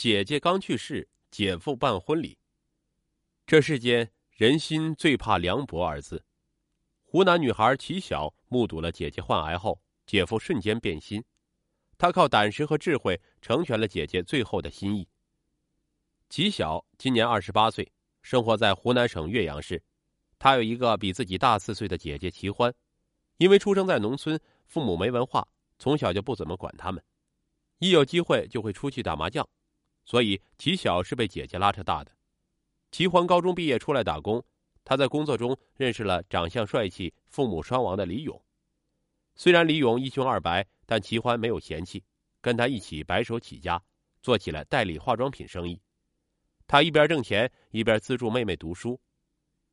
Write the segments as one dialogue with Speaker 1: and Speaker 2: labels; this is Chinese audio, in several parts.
Speaker 1: 姐姐刚去世，姐夫办婚礼。这世间人心最怕凉薄二字。湖南女孩齐晓目睹了姐姐患癌后，姐夫瞬间变心，他靠胆识和智慧成全了姐姐最后的心意。齐晓今年二十八岁，生活在湖南省岳阳市。她有一个比自己大四岁的姐姐齐欢，因为出生在农村，父母没文化，从小就不怎么管他们，一有机会就会出去打麻将。所以齐晓是被姐姐拉扯大的。齐欢高中毕业出来打工，他在工作中认识了长相帅气、父母双亡的李勇。虽然李勇一穷二白，但齐欢没有嫌弃，跟他一起白手起家，做起了代理化妆品生意。他一边挣钱，一边资助妹妹读书。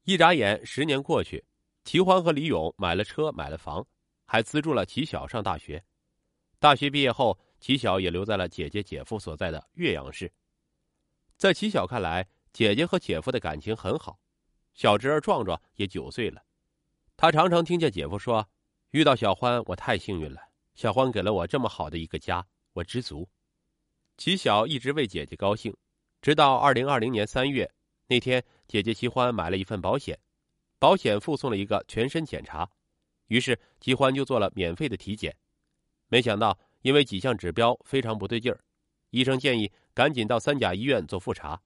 Speaker 1: 一眨眼，十年过去，齐欢和李勇买了车，买了房，还资助了齐晓上大学。大学毕业后。齐晓也留在了姐姐姐夫所在的岳阳市。在齐晓看来，姐姐和姐夫的感情很好。小侄儿壮壮也九岁了，他常常听见姐夫说：“遇到小欢，我太幸运了。小欢给了我这么好的一个家，我知足。”齐晓一直为姐姐高兴，直到二零二零年三月那天，姐姐齐欢买了一份保险，保险附送了一个全身检查，于是齐欢就做了免费的体检，没想到。因为几项指标非常不对劲儿，医生建议赶紧到三甲医院做复查。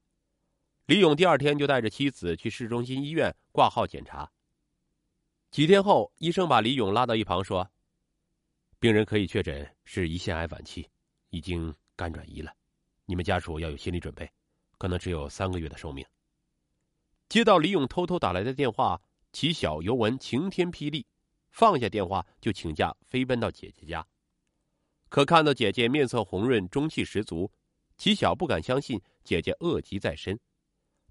Speaker 1: 李勇第二天就带着妻子去市中心医院挂号检查。几天后，医生把李勇拉到一旁说：“病人可以确诊是胰腺癌晚期，已经肝转移了，你们家属要有心理准备，可能只有三个月的寿命。”接到李勇偷偷打来的电话，齐晓尤文晴天霹雳，放下电话就请假飞奔到姐姐家。可看到姐姐面色红润、中气十足，齐晓不敢相信姐姐恶疾在身。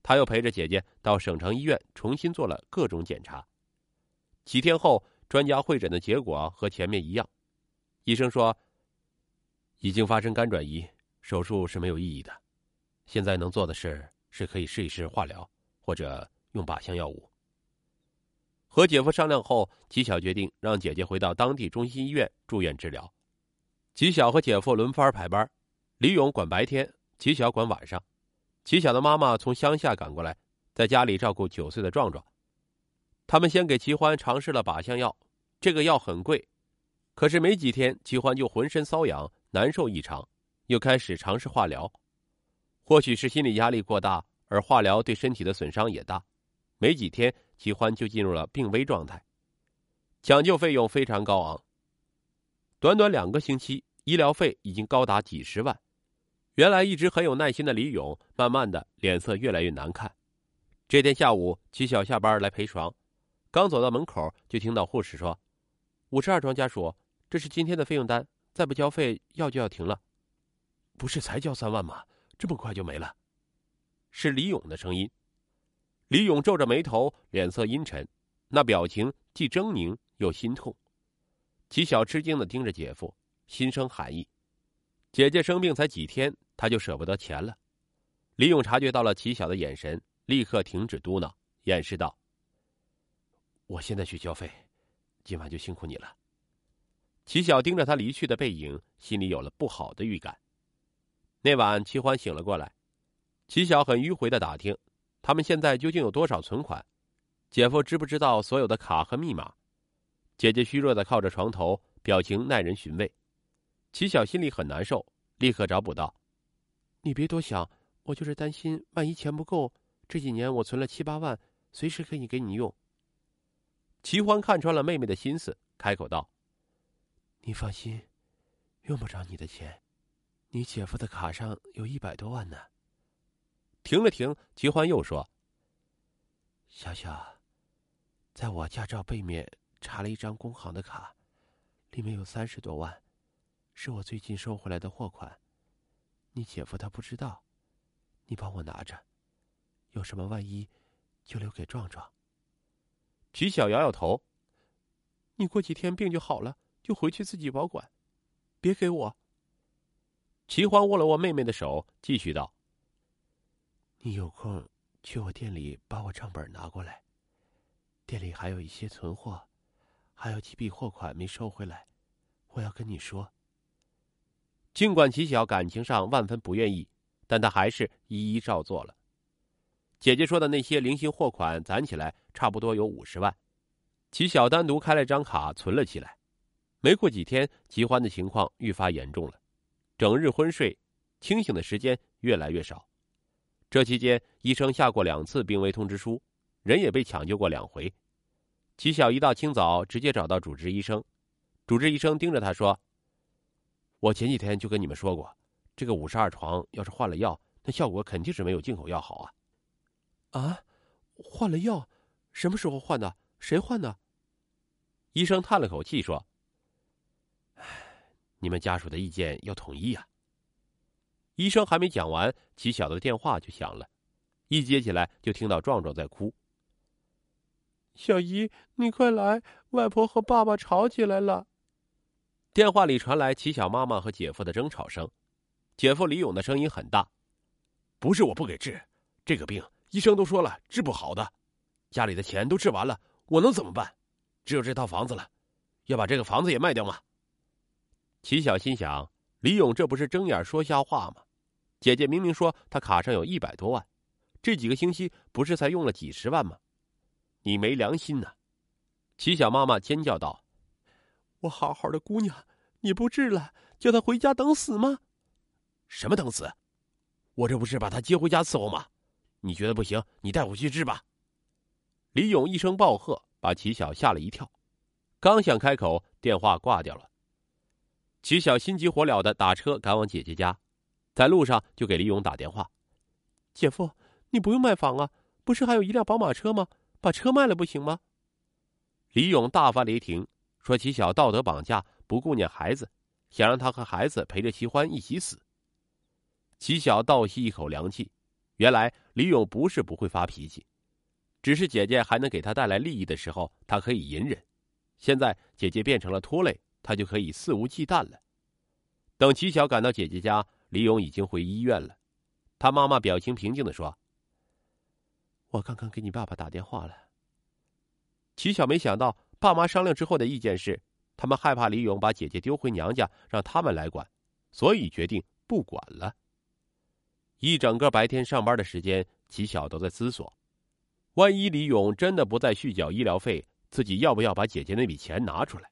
Speaker 1: 他又陪着姐姐到省城医院重新做了各种检查。几天后，专家会诊的结果和前面一样，医生说已经发生肝转移，手术是没有意义的。现在能做的事是可以试一试化疗，或者用靶向药物。和姐夫商量后，齐晓决定让姐姐回到当地中心医院住院治疗。齐晓和姐夫轮番排班，李勇管白天，齐晓管晚上。齐晓的妈妈从乡下赶过来，在家里照顾九岁的壮壮。他们先给齐欢尝试了靶向药，这个药很贵，可是没几天，齐欢就浑身瘙痒，难受异常，又开始尝试化疗。或许是心理压力过大，而化疗对身体的损伤也大，没几天，齐欢就进入了病危状态，抢救费用非常高昂。短短两个星期。医疗费已经高达几十万，原来一直很有耐心的李勇，慢慢的脸色越来越难看。这天下午，齐晓下班来陪床，刚走到门口，就听到护士说：“五十二床家属，这是今天的费用单，再不交费，药就要停了。”不是才交三万吗？这么快就没了？是李勇的声音。李勇皱着眉头，脸色阴沉，那表情既狰狞又心痛。齐晓吃惊的盯着姐夫。心生寒意，姐姐生病才几天，他就舍不得钱了。李勇察觉到了齐晓的眼神，立刻停止嘟囔，掩饰道：“我现在去交费，今晚就辛苦你了。”齐晓盯着他离去的背影，心里有了不好的预感。那晚，齐欢醒了过来，齐晓很迂回的打听，他们现在究竟有多少存款，姐夫知不知道所有的卡和密码？姐姐虚弱的靠着床头，表情耐人寻味。齐晓心里很难受，立刻找补道：“你别多想，我就是担心万一钱不够。这几年我存了七八万，随时可以给你用。”齐欢看穿了妹妹的心思，开口道：“你放心，用不着你的钱，你姐夫的卡上有一百多万呢。”停了停，齐欢又说：“小小，在我驾照背面查了一张工行的卡，里面有三十多万。”是我最近收回来的货款，你姐夫他不知道，你帮我拿着，有什么万一，就留给壮壮。齐晓摇摇头，你过几天病就好了，就回去自己保管，别给我。齐欢握了握妹妹的手，继续道：“你有空去我店里把我账本拿过来，店里还有一些存货，还有几笔货款没收回来，我要跟你说。”尽管齐晓感情上万分不愿意，但他还是一一照做了。姐姐说的那些零星货款攒起来差不多有五十万，齐晓单独开了张卡存了起来。没过几天，齐欢的情况愈发严重了，整日昏睡，清醒的时间越来越少。这期间，医生下过两次病危通知书，人也被抢救过两回。齐晓一大清早直接找到主治医生，主治医生盯着他说：“我前几天就跟你们说过，这个五十二床要是换了药，那效果肯定是没有进口药好啊。”
Speaker 2: 啊，换了药，什么时候换的？谁换的？
Speaker 1: 医生叹了口气说：“唉，你们家属的意见要统一啊。”医生还没讲完，齐晓的电话就响了，一接起来就听到壮壮在哭：“
Speaker 2: 小姨，你快来，外婆和爸爸吵起来了。”
Speaker 1: 电话里传来齐晓妈妈和姐夫的争吵声，姐夫李勇的声音很大：“
Speaker 3: 不是我不给治，这个病。”医生都说了治不好的，家里的钱都治完了，我能怎么办？只有这套房子了，要把这个房子也卖掉吗？
Speaker 1: 齐晓心想：李勇这不是睁眼说瞎话吗？姐姐明明说他卡上有一百多万，这几个星期不是才用了几十万吗？你没良心呐！齐晓妈妈尖叫道：“
Speaker 2: 我好好的姑娘，你不治了，叫她回家等死吗？
Speaker 3: 什么等死？我这不是把她接回家伺候吗？”你觉得不行，你带我去治吧。
Speaker 1: 李勇一声暴喝，把齐晓吓了一跳，刚想开口，电话挂掉了。齐晓心急火燎的打车赶往姐姐家，在路上就给李勇打电话：“
Speaker 2: 姐夫，你不用卖房啊，不是还有一辆宝马车吗？把车卖了不行吗？”
Speaker 1: 李勇大发雷霆，说齐晓道德绑架，不顾念孩子，想让他和孩子陪着齐欢一起死。齐晓倒吸一口凉气。原来李勇不是不会发脾气，只是姐姐还能给他带来利益的时候，他可以隐忍；现在姐姐变成了拖累，他就可以肆无忌惮了。等齐晓赶到姐姐家，李勇已经回医院了。他妈妈表情平静的说：“
Speaker 2: 我刚刚给你爸爸打电话了。”
Speaker 1: 齐晓没想到，爸妈商量之后的意见是，他们害怕李勇把姐姐丢回娘家，让他们来管，所以决定不管了。一整个白天上班的时间，齐晓都在思索：万一李勇真的不再续缴医疗费，自己要不要把姐姐那笔钱拿出来？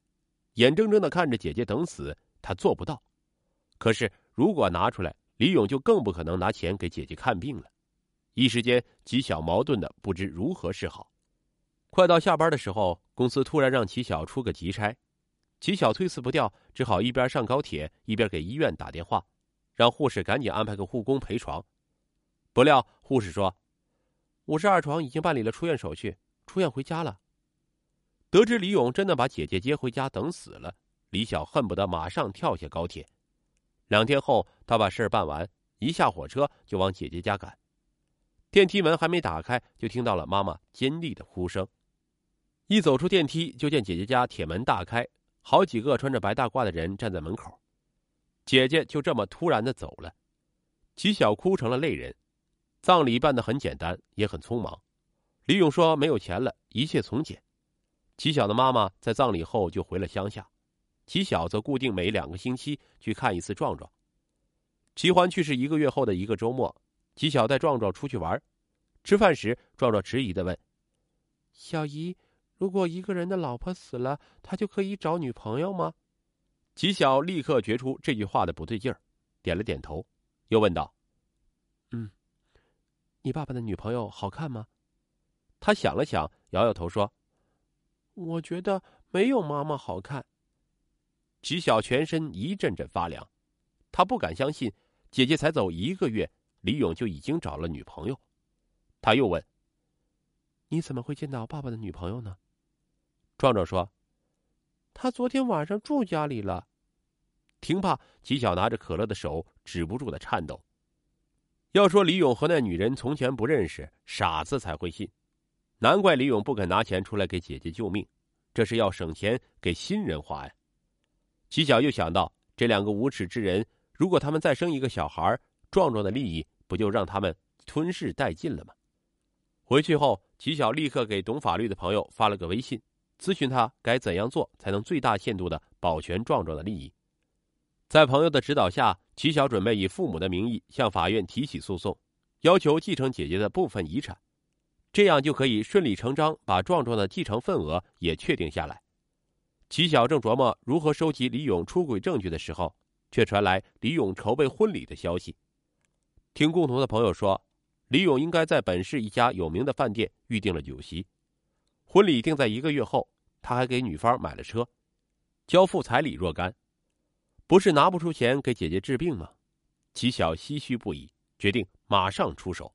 Speaker 1: 眼睁睁的看着姐姐等死，他做不到。可是如果拿出来，李勇就更不可能拿钱给姐姐看病了。一时间，齐晓矛盾的不知如何是好。快到下班的时候，公司突然让齐晓出个急差，齐晓推辞不掉，只好一边上高铁一边给医院打电话。让护士赶紧安排个护工陪床，不料护士说：“
Speaker 2: 五十二床已经办理了出院手续，出院回家了。”
Speaker 1: 得知李勇真的把姐姐接回家等死了，李晓恨不得马上跳下高铁。两天后，他把事儿办完，一下火车就往姐姐家赶。电梯门还没打开，就听到了妈妈尖利的哭声。一走出电梯，就见姐姐家铁门大开，好几个穿着白大褂的人站在门口。姐姐就这么突然的走了，齐晓哭成了泪人。葬礼办得很简单，也很匆忙。李勇说没有钱了，一切从简。齐晓的妈妈在葬礼后就回了乡下，齐晓则固定每两个星期去看一次壮壮。齐欢去世一个月后的一个周末，齐晓带壮壮出去玩。吃饭时，壮壮迟疑的问：“
Speaker 2: 小姨，如果一个人的老婆死了，他就可以找女朋友吗？”
Speaker 1: 吉晓立刻觉出这句话的不对劲儿，点了点头，又问道：“
Speaker 2: 嗯，你爸爸的女朋友好看吗？”
Speaker 1: 他想了想，摇摇头说：“
Speaker 2: 我觉得没有妈妈好看。”
Speaker 1: 吉晓全身一阵阵发凉，他不敢相信姐姐才走一个月，李勇就已经找了女朋友。他又问：“
Speaker 2: 你怎么会见到爸爸的女朋友呢？”
Speaker 1: 壮壮说。
Speaker 2: 他昨天晚上住家里了。
Speaker 1: 听罢，齐晓拿着可乐的手止不住的颤抖。要说李勇和那女人从前不认识，傻子才会信。难怪李勇不肯拿钱出来给姐姐救命，这是要省钱给新人花呀。齐晓又想到，这两个无耻之人，如果他们再生一个小孩，壮壮的利益不就让他们吞噬殆尽了吗？回去后，齐晓立刻给懂法律的朋友发了个微信。咨询他该怎样做才能最大限度的保全壮壮的利益。在朋友的指导下，齐晓准备以父母的名义向法院提起诉讼，要求继承姐姐的部分遗产，这样就可以顺理成章把壮壮的继承份额也确定下来。齐晓正琢磨如何收集李勇出轨证据的时候，却传来李勇筹备婚礼的消息。听共同的朋友说，李勇应该在本市一家有名的饭店预定了酒席，婚礼定在一个月后。他还给女方买了车，交付彩礼若干。不是拿不出钱给姐姐治病吗？齐晓唏嘘不已，决定马上出手。